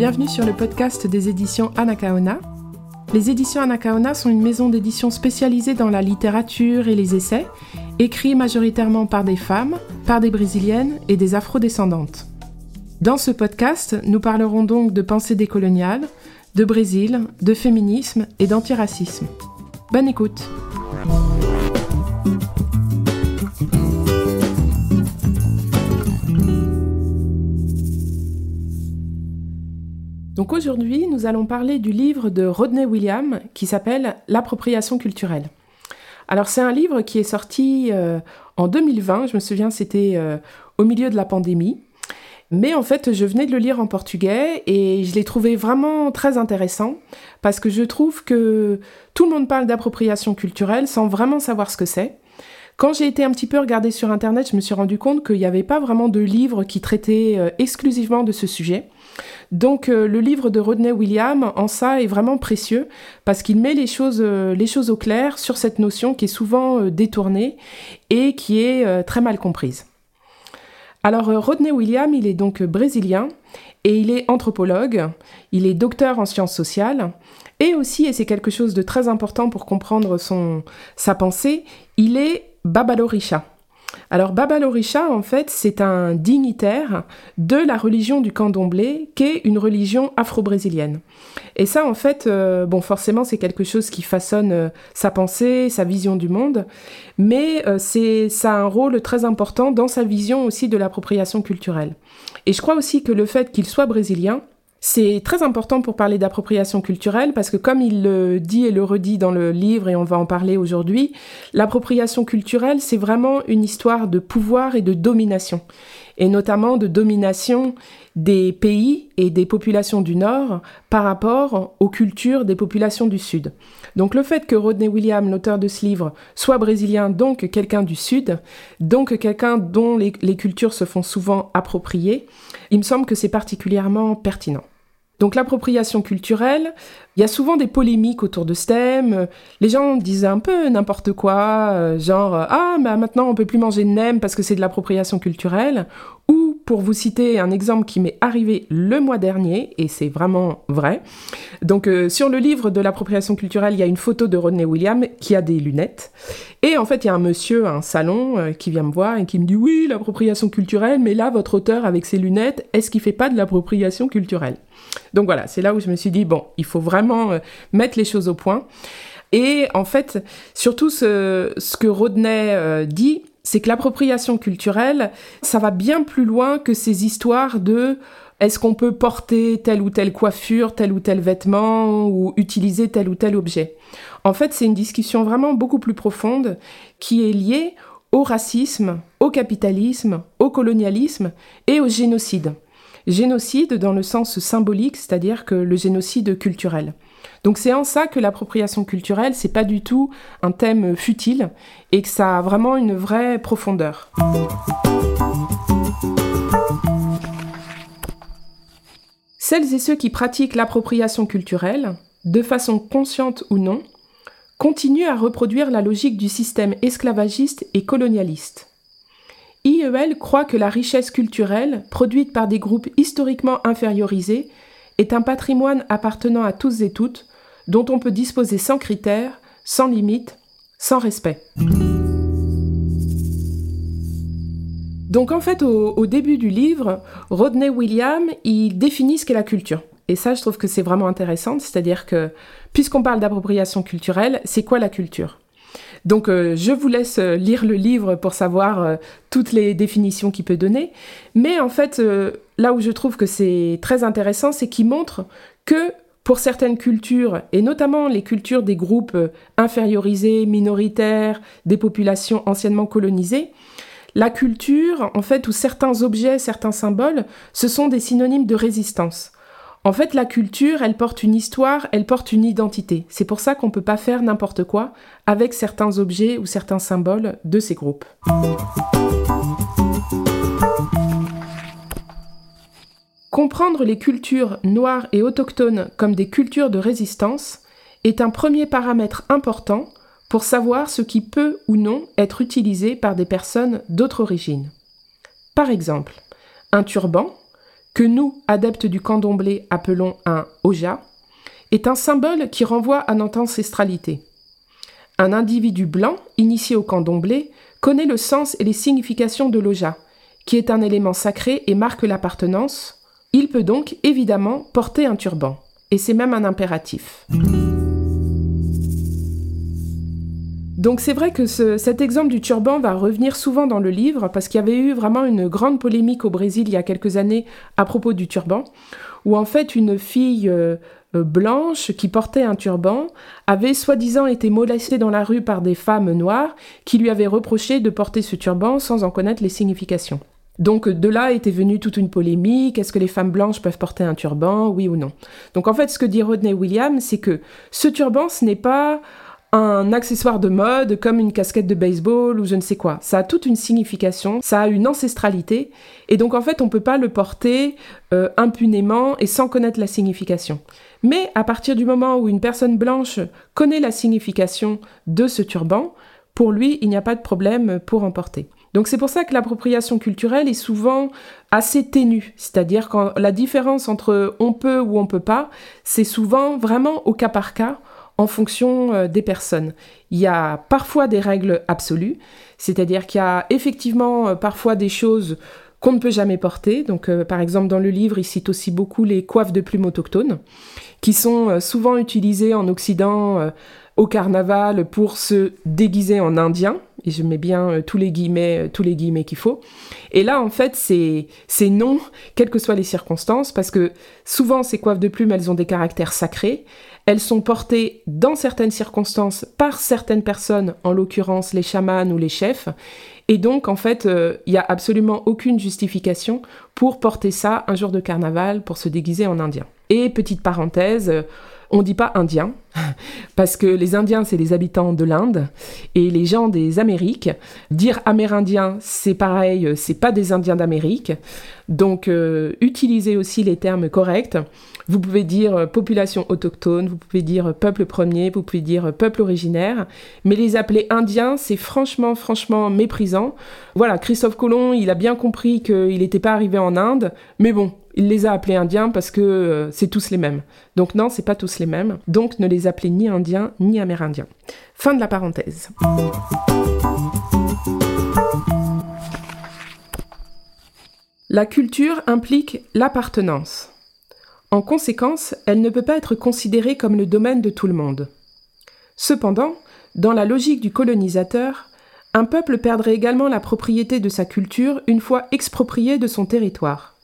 bienvenue sur le podcast des éditions Anakaona. Les éditions Anakaona sont une maison d'édition spécialisée dans la littérature et les essais, écrits majoritairement par des femmes, par des brésiliennes et des afrodescendantes. Dans ce podcast, nous parlerons donc de pensée décoloniale, de Brésil, de féminisme et d'antiracisme. Bonne écoute! Donc aujourd'hui, nous allons parler du livre de Rodney William qui s'appelle L'appropriation culturelle. Alors c'est un livre qui est sorti euh, en 2020, je me souviens c'était euh, au milieu de la pandémie. Mais en fait, je venais de le lire en portugais et je l'ai trouvé vraiment très intéressant parce que je trouve que tout le monde parle d'appropriation culturelle sans vraiment savoir ce que c'est. Quand j'ai été un petit peu regarder sur Internet, je me suis rendu compte qu'il n'y avait pas vraiment de livre qui traitait euh, exclusivement de ce sujet. Donc euh, le livre de Rodney William en ça est vraiment précieux parce qu'il met les choses, euh, les choses au clair sur cette notion qui est souvent détournée et qui est très mal comprise. Alors Rodney William, il est donc brésilien et il est anthropologue, il est docteur en sciences sociales et aussi, et c'est quelque chose de très important pour comprendre son, sa pensée, il est babalorisha. Alors Babalorisha, en fait, c'est un dignitaire de la religion du candomblé, qui est une religion afro-brésilienne. Et ça, en fait, euh, bon, forcément, c'est quelque chose qui façonne euh, sa pensée, sa vision du monde, mais euh, c'est ça a un rôle très important dans sa vision aussi de l'appropriation culturelle. Et je crois aussi que le fait qu'il soit brésilien, c'est très important pour parler d'appropriation culturelle parce que comme il le dit et le redit dans le livre et on va en parler aujourd'hui, l'appropriation culturelle, c'est vraiment une histoire de pouvoir et de domination. Et notamment de domination des pays et des populations du Nord par rapport aux cultures des populations du Sud. Donc le fait que Rodney William, l'auteur de ce livre, soit brésilien, donc quelqu'un du Sud, donc quelqu'un dont les, les cultures se font souvent approprier, il me semble que c'est particulièrement pertinent. Donc l'appropriation culturelle, il y a souvent des polémiques autour de ce thème. Les gens disent un peu n'importe quoi, euh, genre ah mais maintenant on peut plus manger de nem parce que c'est de l'appropriation culturelle. Ou pour vous citer un exemple qui m'est arrivé le mois dernier et c'est vraiment vrai. Donc euh, sur le livre de l'appropriation culturelle, il y a une photo de Rodney William qui a des lunettes et en fait il y a un monsieur à un salon euh, qui vient me voir et qui me dit oui l'appropriation culturelle, mais là votre auteur avec ses lunettes, est-ce qu'il fait pas de l'appropriation culturelle? Donc voilà, c'est là où je me suis dit, bon, il faut vraiment euh, mettre les choses au point. Et en fait, surtout ce, que Rodney dit, c'est que l'appropriation culturelle, ça va bien plus loin que ces histoires de est-ce qu'on peut porter telle ou telle coiffure, tel ou tel vêtement ou utiliser tel ou tel objet. En fait, c'est une discussion vraiment beaucoup plus profonde qui est liée au racisme, au capitalisme, au colonialisme et au génocide. Génocide dans le sens symbolique, c'est-à-dire que le génocide culturel. Donc c'est en ça que l'appropriation culturelle, c'est pas du tout un thème futile et que ça a vraiment une vraie profondeur. Celles et ceux qui pratiquent l'appropriation culturelle, de façon consciente ou non, continuent à reproduire la logique du système esclavagiste et colonialiste. IEL croit que la richesse culturelle, produite par des groupes historiquement infériorisés, est un patrimoine appartenant à tous et toutes, dont on peut disposer sans critères, sans limite, sans respect. Donc en fait, au, début du livre, Rodney William, il définit ce qu'est la culture. Et ça, je trouve que c'est vraiment intéressant, c'est-à-dire que, puisqu'on parle d'appropriation culturelle, c'est quoi la culture? Donc euh, je vous laisse euh, lire le livre pour savoir euh, toutes les définitions qu'il peut donner. Mais en fait, là où je trouve que c'est très intéressant, c'est qu'il montre que pour certaines cultures, et notamment les cultures des groupes infériorisés, minoritaires, des populations anciennement colonisées, la culture, en fait, ou certains objets, certains symboles, ce sont des synonymes de résistance. En fait, la culture, elle porte une histoire, elle porte une identité. C'est pour ça qu'on ne peut pas faire n'importe quoi avec certains objets ou certains symboles de ces groupes. Comprendre les cultures noires et autochtones comme des cultures de résistance est un premier paramètre important pour savoir ce qui peut ou non être utilisé par des personnes d'autre origine. Par exemple, un turban, que nous, adeptes du candomblé, appelons un oja, est un symbole qui renvoie à notre ancestralité. Un individu blanc, initié au candomblé, connaît le sens et les significations de l'oja, qui est un élément sacré et marque l'appartenance. Il peut donc évidemment porter un turban, et c'est même un impératif. Donc c'est vrai que cet exemple du turban va revenir souvent dans le livre parce qu'il y avait eu vraiment une grande polémique au Brésil il y a quelques années à propos du turban, où en fait une fille euh, euh, blanche qui portait un turban avait soi-disant été molestée dans la rue par des femmes noires qui lui avaient reproché de porter ce turban sans en connaître les significations. Donc de là était venue toute une polémique, est-ce que les femmes blanches peuvent porter un turban, oui ou non? Donc en fait ce que dit Rodney Williams, c'est que ce turban ce n'est pas un accessoire de mode comme une casquette de baseball ou je ne sais quoi. Ça a toute une signification, ça a une ancestralité, et donc en fait on ne peut pas le porter euh, impunément et sans connaître la signification. Mais à partir du moment où une personne blanche connaît la signification de ce turban, pour lui il n'y a pas de problème pour en porter. Donc c'est pour ça que l'appropriation culturelle est souvent assez ténue, c'est-à-dire quand la différence entre on peut ou on peut pas, c'est souvent vraiment au cas par cas en fonction euh, des personnes. Il y a parfois des règles absolues, c'est-à-dire qu'il y a effectivement euh, parfois des choses qu'on ne peut jamais porter. Donc, euh, par exemple, dans le livre, il cite aussi beaucoup les coiffes de plumes autochtones, qui sont souvent utilisées en Occident au carnaval pour se déguiser en indien. Et je mets bien tous les guillemets, tous les guillemets qu'il faut. Et là, en fait, c'est non, quelles que soient les circonstances, parce que souvent ces coiffes de plumes, elles ont des caractères sacrés. Elles sont portées dans certaines circonstances par certaines personnes, en l'occurrence les chamans ou les chefs. Et donc, en fait, euh, il n'y a absolument aucune justification pour porter ça un jour de carnaval, pour se déguiser en indien. Et petite parenthèse, on dit pas indien, parce que les Indiens, c'est les habitants de l'Inde, et les gens des Amériques. Dire amérindien, c'est pareil, euh, c'est pas des Indiens d'Amérique. Donc, euh, utilisez aussi les termes corrects. Vous pouvez dire euh, population autochtone, vous pouvez dire peuple premier, vous pouvez dire peuple originaire, mais les appeler indiens, c'est franchement, franchement méprisant. Voilà, Christophe Colomb, il a bien compris qu'il n'était pas arrivé en Inde, mais bon, il les a appelés indiens parce que euh, c'est tous les mêmes. Donc non, c'est pas tous les mêmes. Donc ne les appelez ni indiens ni amérindiens. Fin de la parenthèse. La culture implique l'appartenance. En conséquence, elle ne peut pas être considérée comme le domaine de tout le monde. Cependant, dans la logique du colonisateur, un peuple perdrait également la propriété de sa culture une fois exproprié de son territoire.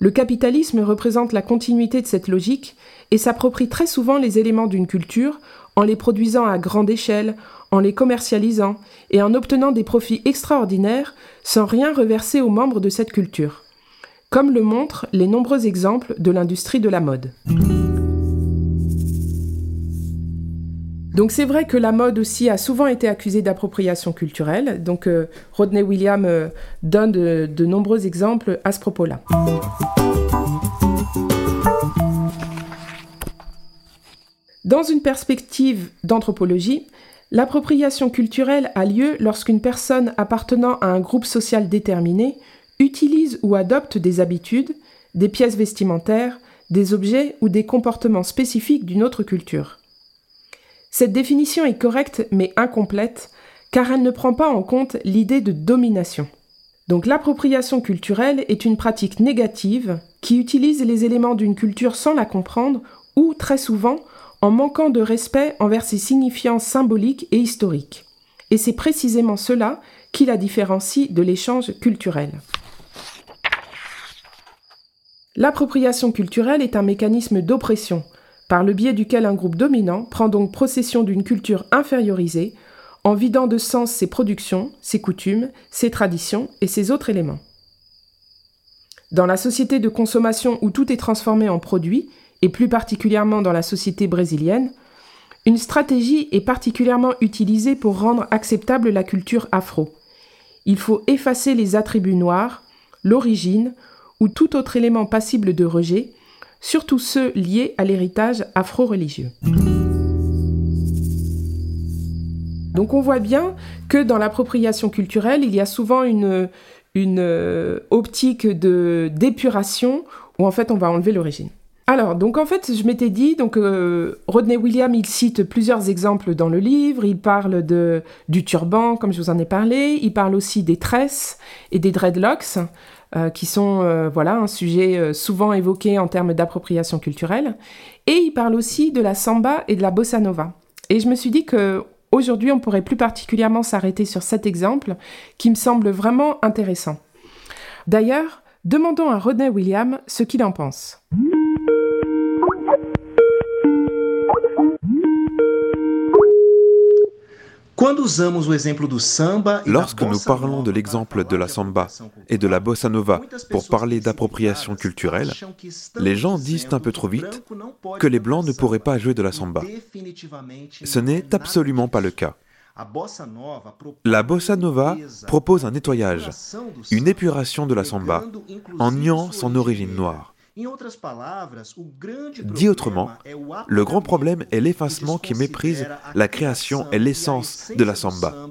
Le capitalisme représente la continuité de cette logique et s'approprie très souvent les éléments d'une culture en les produisant à grande échelle, en les commercialisant et en obtenant des profits extraordinaires sans rien reverser aux membres de cette culture, comme le montrent les nombreux exemples de l'industrie de la mode. Donc c'est vrai que la mode aussi a souvent été accusée d'appropriation culturelle. Donc euh, Rodney Williams euh, donne de, nombreux exemples à ce propos-là. Dans une perspective d'anthropologie, l'appropriation culturelle a lieu lorsqu'une personne appartenant à un groupe social déterminé utilise ou adopte des habitudes, des pièces vestimentaires, des objets ou des comportements spécifiques d'une autre culture. Cette définition est correcte mais incomplète car elle ne prend pas en compte l'idée de domination. Donc l'appropriation culturelle est une pratique négative qui utilise les éléments d'une culture sans la comprendre ou très souvent en manquant de respect envers ses signifiants symboliques et historiques. Et c'est précisément cela qui la différencie de l'échange culturel. L'appropriation culturelle est un mécanisme d'oppression par le biais duquel un groupe dominant prend donc possession d'une culture infériorisée, en vidant de sens ses productions, ses coutumes, ses traditions et ses autres éléments. Dans la société de consommation où tout est transformé en produit, et plus particulièrement dans la société brésilienne, une stratégie est particulièrement utilisée pour rendre acceptable la culture afro. Il faut effacer les attributs noirs, l'origine ou tout autre élément passible de rejet surtout ceux liés à l'héritage afro-religieux. Donc on voit bien que dans l'appropriation culturelle, il y a souvent une, une optique de d'épuration où en fait on va enlever l'origine. Alors, donc en fait, je m'étais dit, donc Rodney Williams, il cite plusieurs exemples dans le livre. Il parle de, du turban, comme je vous en ai parlé. Il parle aussi des tresses et des dreadlocks. Euh, qui sont euh, voilà un sujet euh, souvent évoqué en termes d'appropriation culturelle. Et il parle aussi de la samba et de la bossa nova. Et je me suis dit que aujourd'hui, on pourrait plus particulièrement s'arrêter sur cet exemple qui me semble vraiment intéressant. D'ailleurs, demandons à Rodney Williams ce qu'il en pense. Lorsque nous parlons de l'exemple de la samba et de la bossa nova pour parler d'appropriation culturelle, les gens disent un peu trop vite que les Blancs ne pourraient pas jouer de la samba. Ce n'est absolument pas le cas. La bossa nova propose un nettoyage, une épuration de la samba, en niant son origine noire. Dit autrement, le grand problème est l'effacement qui méprise la création et l'essence de la samba,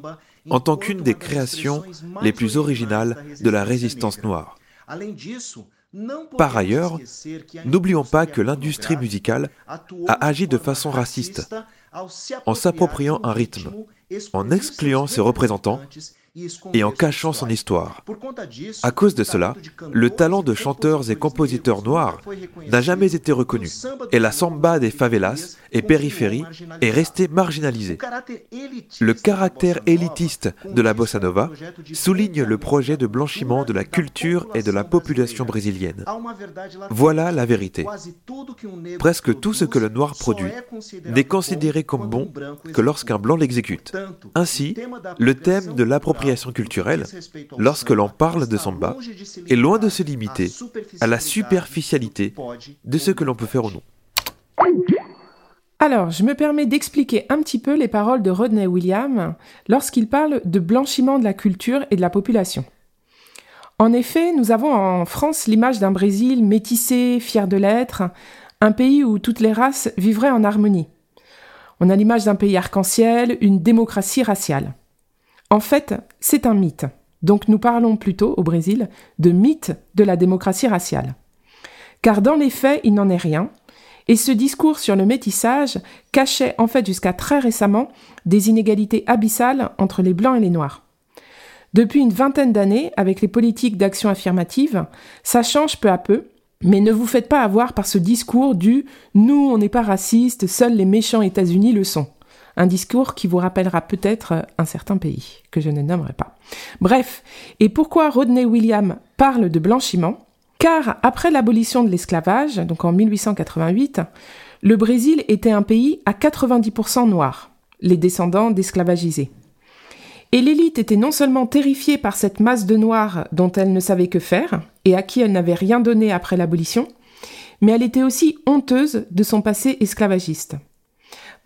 en tant qu'une des créations les plus originales de la résistance noire. Par ailleurs, n'oublions pas que l'industrie musicale a agi de façon raciste en s'appropriant un rythme, en excluant ses représentants et en cachant son histoire. À cause de cela, le talent de chanteurs et compositeurs noirs n'a jamais été reconnu, et la samba des favelas et périphéries est restée marginalisée. Le caractère élitiste de la bossa nova souligne le projet de blanchiment de la culture et de la population brésilienne. Voilà la vérité. Presque tout ce que le noir produit n'est considéré comme bon que lorsqu'un blanc l'exécute. Ainsi, le thème de l'appropriation culturelle, lorsque l'on parle de samba, est loin de se limiter à la superficialité de ce que l'on peut faire ou non. Alors, je me permets d'expliquer un petit peu les paroles de Rodney Williams lorsqu'il parle de blanchiment de la culture et de la population. En effet, nous avons en France l'image d'un Brésil métissé, fier de l'être, un pays où toutes les races vivraient en harmonie. On a l'image d'un pays arc-en-ciel, une démocratie raciale. En fait, c'est un mythe. Donc nous parlons plutôt, au Brésil, de mythe de la démocratie raciale. Car dans les faits, il n'en est rien, et ce discours sur le métissage cachait en fait jusqu'à très récemment des inégalités abyssales entre les blancs et les noirs. Depuis une vingtaine d'années, avec les politiques d'action affirmative, ça change peu à peu, mais ne vous faites pas avoir par ce discours du nous on n'est pas racistes, seuls les méchants États-Unis le sont. Un discours qui vous rappellera peut-être un certain pays, que je ne nommerai pas. Bref, et pourquoi Rodney Williams parle de blanchiment? Car après l'abolition de l'esclavage, donc en 1888, le Brésil était un pays à 90% noir, les descendants d'esclavagisés. Et l'élite était non seulement terrifiée par cette masse de noirs dont elle ne savait que faire, et à qui elle n'avait rien donné après l'abolition, mais elle était aussi honteuse de son passé esclavagiste.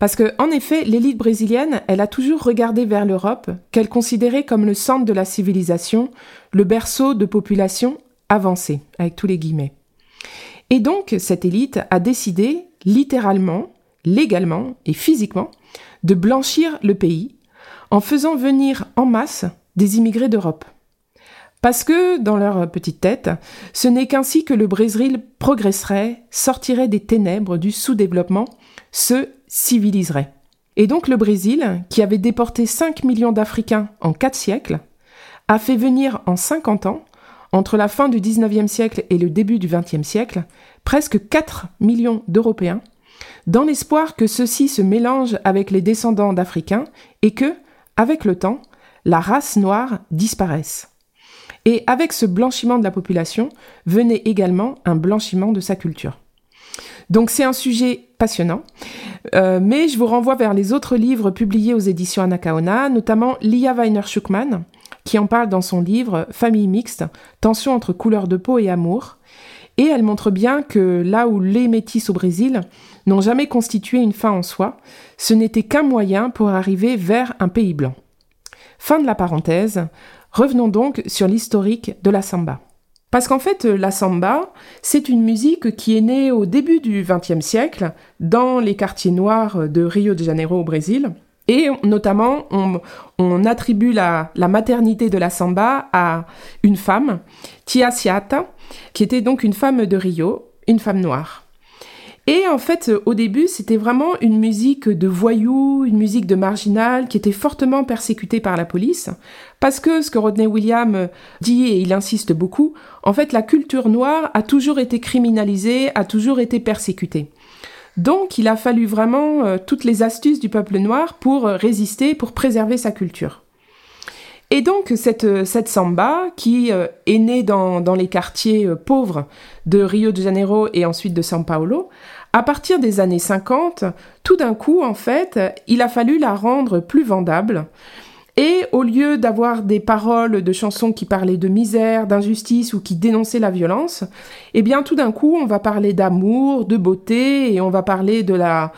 Parce que, en effet, l'élite brésilienne, elle a toujours regardé vers l'Europe, qu'elle considérait comme le centre de la civilisation, le berceau de population avancée, avec tous les guillemets. Et donc, cette élite a décidé, littéralement, légalement et physiquement, de blanchir le pays en faisant venir en masse des immigrés d'Europe. Parce que, dans leur petite tête, ce n'est qu'ainsi que le Brésil progresserait, sortirait des ténèbres du sous-développement, se civiliserait. Et donc le Brésil, qui avait déporté 5 millions d'Africains en 4 siècles, a fait venir en 50 ans, entre la fin du 19e siècle et le début du 20e siècle, presque 4 millions d'Européens, dans l'espoir que ceux-ci se mélangent avec les descendants d'Africains et que, avec le temps, la race noire disparaisse. Et avec ce blanchiment de la population venait également un blanchiment de sa culture. Donc c'est un sujet passionnant, euh, mais je vous renvoie vers les autres livres publiés aux éditions Anakaona, notamment Lia Weiner-Schuckmann, qui en parle dans son livre Famille mixte, tension entre couleur de peau et amour. Et elle montre bien que là où les métis au Brésil n'ont jamais constitué une fin en soi, ce n'était qu'un moyen pour arriver vers un pays blanc. Fin de la parenthèse. Revenons donc sur l'historique de la samba. Parce qu'en fait, la samba, c'est une musique qui est née au début du XXe siècle dans les quartiers noirs de Rio de Janeiro au Brésil. Et notamment, on, attribue la, maternité de la samba à une femme, Tia Siata, qui était donc une femme de Rio, une femme noire. Et en fait, au début, c'était vraiment une musique de voyous, une musique de marginal qui était fortement persécutée par la police. Parce que ce que Rodney Williams dit, et il insiste beaucoup, en fait, la culture noire a toujours été criminalisée, a toujours été persécutée. Donc, il a fallu vraiment euh, toutes les astuces du peuple noir pour euh, résister, pour préserver sa culture. Et donc cette, euh, samba, qui est née dans, dans, les quartiers pauvres de Rio de Janeiro et ensuite de São Paulo, à partir des années 50, tout d'un coup, en fait, il a fallu la rendre plus vendable. Et au lieu d'avoir des paroles de chansons qui parlaient de misère, d'injustice ou qui dénonçaient la violence, eh bien tout d'un coup, on va parler d'amour, de beauté et on va parler de la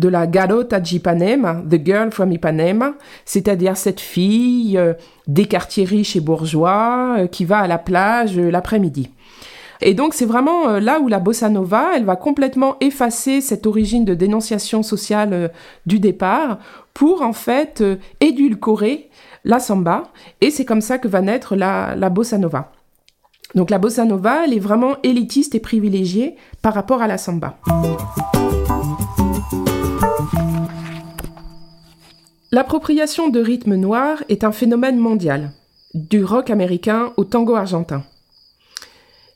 de la garota d'Ipanema, the girl from Ipanema, c'est-à-dire cette fille euh, des quartiers riches et bourgeois euh, qui va à la plage euh, l'après-midi. Et donc c'est vraiment là où la bossa nova, elle va complètement effacer cette origine de dénonciation sociale du départ pour en fait édulcorer la samba et c'est comme ça que va naître la, la bossa nova. Donc la bossa nova, elle est vraiment élitiste et privilégiée par rapport à la samba. L'appropriation de rythmes noirs est un phénomène mondial, du rock américain au tango argentin.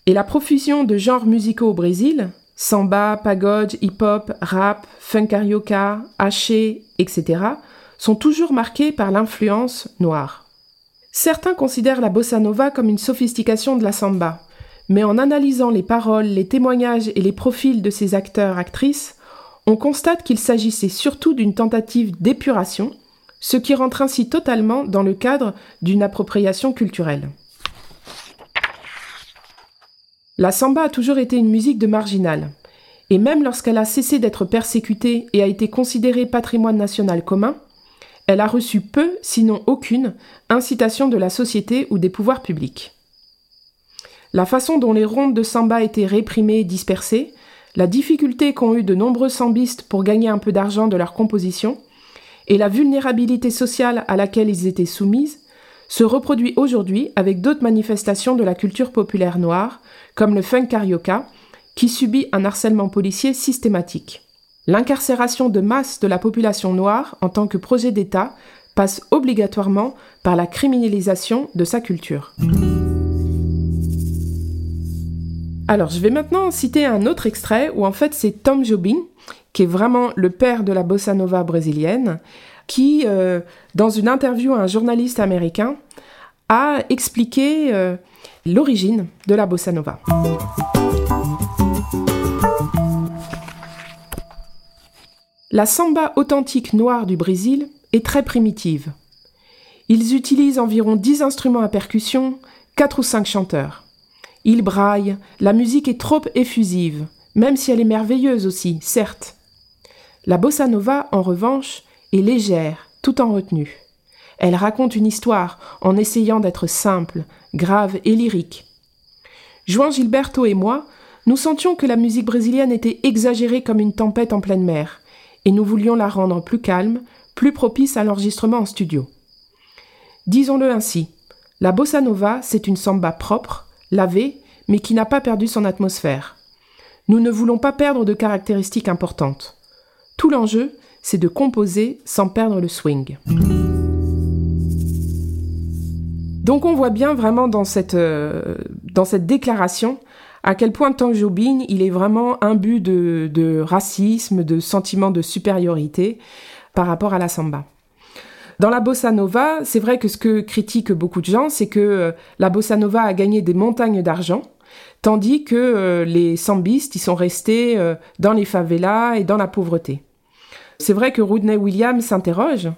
Et la profusion de genres musicaux au Brésil, samba, pagode, hip-hop, rap, funk carioca, haché, etc., sont toujours marqués par l'influence noire. Certains considèrent la bossa nova comme une sophistication de la samba, mais en analysant les paroles, les témoignages et les profils de ces acteurs-actrices, on constate qu'il s'agissait surtout d'une tentative d'épuration ce qui rentre ainsi totalement dans le cadre d'une appropriation culturelle. La samba a toujours été une musique de marginal, et même lorsqu'elle a cessé d'être persécutée et a été considérée patrimoine national commun, elle a reçu peu, sinon aucune, incitation de la société ou des pouvoirs publics. La façon dont les rondes de samba étaient réprimées et dispersées, la difficulté qu'ont eu de nombreux sambistes pour gagner un peu d'argent de leur composition, et la vulnérabilité sociale à laquelle ils étaient soumis se reproduit aujourd'hui avec d'autres manifestations de la culture populaire noire, comme le funk carioca, qui subit un harcèlement policier systématique. L'incarcération de masse de la population noire en tant que projet d'État passe obligatoirement par la criminalisation de sa culture. Alors, je vais maintenant citer un autre extrait où en fait c'est Tom Jobim qui est vraiment le père de la bossa nova brésilienne, qui, euh, dans une interview à un journaliste américain, a expliqué euh, l'origine de la bossa nova. La samba authentique noire du Brésil est très primitive. Ils utilisent environ 10 instruments à percussion, 4 ou 5 chanteurs. Ils braillent, la musique est trop effusive, même si elle est merveilleuse aussi, certes. La bossa nova, en revanche, est légère, tout en retenue. Elle raconte une histoire en essayant d'être simple, grave et lyrique. Juan Gilberto et moi, nous sentions que la musique brésilienne était exagérée comme une tempête en pleine mer, et nous voulions la rendre plus calme, plus propice à l'enregistrement en studio. Disons-le ainsi, la bossa nova, c'est une samba propre, lavée, mais qui n'a pas perdu son atmosphère. Nous ne voulons pas perdre de caractéristiques importantes. Tout l'enjeu, c'est de composer sans perdre le swing. Donc on voit bien vraiment dans cette, euh, déclaration à quel point Tang Jobin, il est vraiment imbu de, de racisme, de sentiment de supériorité par rapport à la samba. Dans la bossa nova, c'est vrai que ce que critiquent beaucoup de gens, c'est que euh, la bossa nova a gagné des montagnes d'argent, tandis que euh, les sambistes, ils sont restés euh, dans les favelas et dans la pauvreté. C'est vrai que Rodney Williams s'interroge.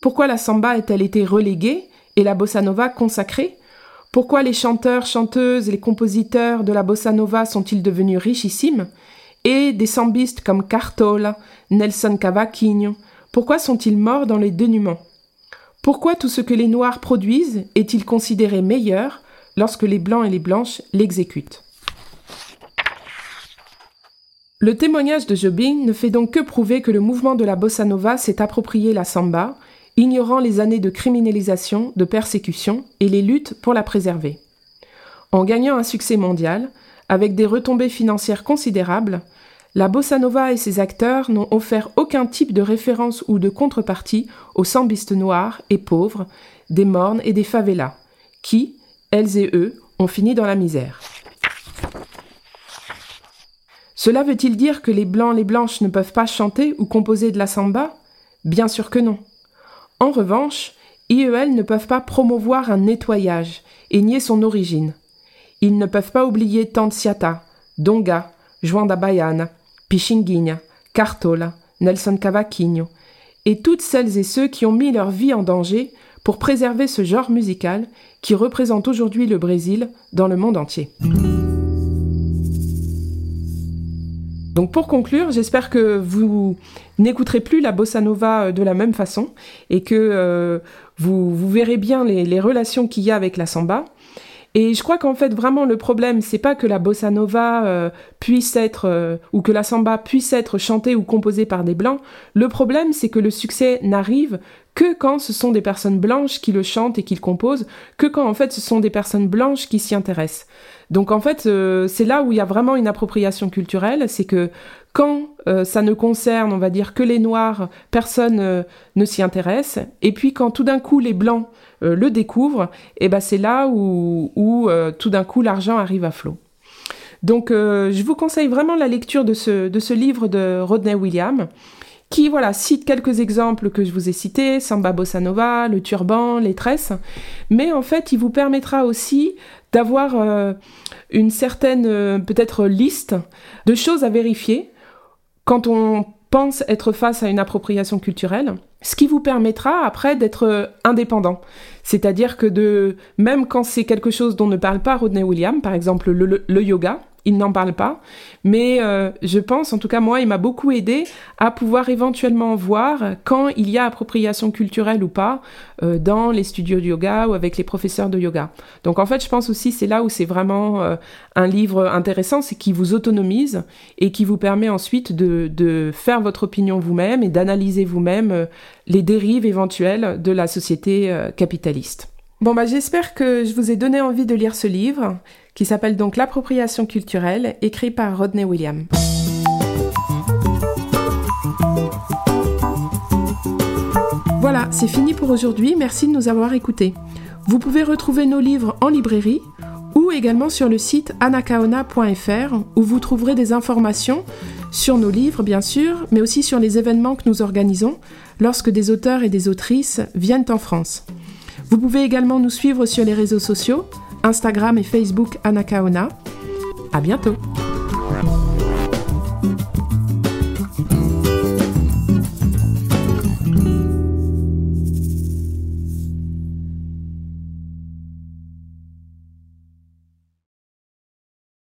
Pourquoi la samba a-t-elle été reléguée et la bossa nova consacrée? Pourquoi les chanteurs, chanteuses et les compositeurs de la bossa nova sont-ils devenus richissimes? Et des sambistes comme Cartola, Nelson Cavaquinho, pourquoi sont-ils morts dans les dénûments? Pourquoi tout ce que les Noirs produisent est-il considéré meilleur lorsque les Blancs et les Blanches l'exécutent? Le témoignage de Jobim ne fait donc que prouver que le mouvement de la bossa nova s'est approprié la samba, ignorant les années de criminalisation, de persécution et les luttes pour la préserver. En gagnant un succès mondial, avec des retombées financières considérables, la bossa nova et ses acteurs n'ont offert aucun type de référence ou de contrepartie aux sambistes noirs et pauvres, des mornes et des favelas, qui, elles et eux, ont fini dans la misère. Cela veut-il dire que les blancs, les blanches ne peuvent pas chanter ou composer de la samba? Bien sûr que non. En revanche, IEL ne peuvent pas promouvoir un nettoyage et nier son origine. Ils ne peuvent pas oublier Tansiata, Donga, Juanda Baiana, Pichinguinha, Cartola, Nelson Cavaquinho, et toutes celles et ceux qui ont mis leur vie en danger pour préserver ce genre musical qui représente aujourd'hui le Brésil dans le monde entier. Donc pour conclure, j'espère que vous n'écouterez plus la bossa nova de la même façon et que euh, vous, verrez bien les relations qu'il y a avec la samba et je crois qu'en fait, vraiment, le problème, c'est pas que la bossa nova euh, puisse être, euh, ou que la samba puisse être chantée ou composée par des blancs. Le problème, c'est que le succès n'arrive que quand ce sont des personnes blanches qui le chantent et qui le composent, que quand en fait ce sont des personnes blanches qui s'y intéressent. Donc en fait, euh, c'est là où il y a vraiment une appropriation culturelle, c'est que quand ça ne concerne, on va dire, que les noirs, personne ne s'y intéresse, et puis quand tout d'un coup les blancs euh, le découvre, et ben c'est là où, euh, tout d'un coup l'argent arrive à flot. Donc euh, je vous conseille vraiment la lecture de ce, de ce livre de Rodney Williams qui voilà cite quelques exemples que je vous ai cités, Samba Bossa Nova, le turban, les tresses, mais en fait il vous permettra aussi d'avoir une certaine peut-être liste de choses à vérifier quand on pense être face à une appropriation culturelle ce qui vous permettra après d'être indépendant. C'est-à-dire que de, même quand c'est quelque chose dont ne parle pas Rodney Williams, par exemple le yoga, il n'en parle pas. Mais euh, je pense, en tout cas moi, il m'a beaucoup aidé à pouvoir éventuellement voir quand il y a appropriation culturelle ou pas euh, dans les studios de yoga ou avec les professeurs de yoga. Donc en fait, je pense aussi c'est là où c'est vraiment euh, un livre intéressant, c'est qui vous autonomise et qui vous permet ensuite de, de faire votre opinion vous-même et d'analyser vous-même les dérives éventuelles de la société capitaliste. Bon bah j'espère que je vous ai donné envie de lire ce livre qui s'appelle donc L'appropriation culturelle, écrit par Rodney Williams. Voilà, c'est fini pour aujourd'hui, merci de nous avoir écoutés. Vous pouvez retrouver nos livres en librairie ou également sur le site anakaona.fr où vous trouverez des informations sur nos livres bien sûr, mais aussi sur les événements que nous organisons lorsque des auteurs et des autrices viennent en France. Vous pouvez également nous suivre sur les réseaux sociaux, Instagram et Facebook Anakaona. À bientôt!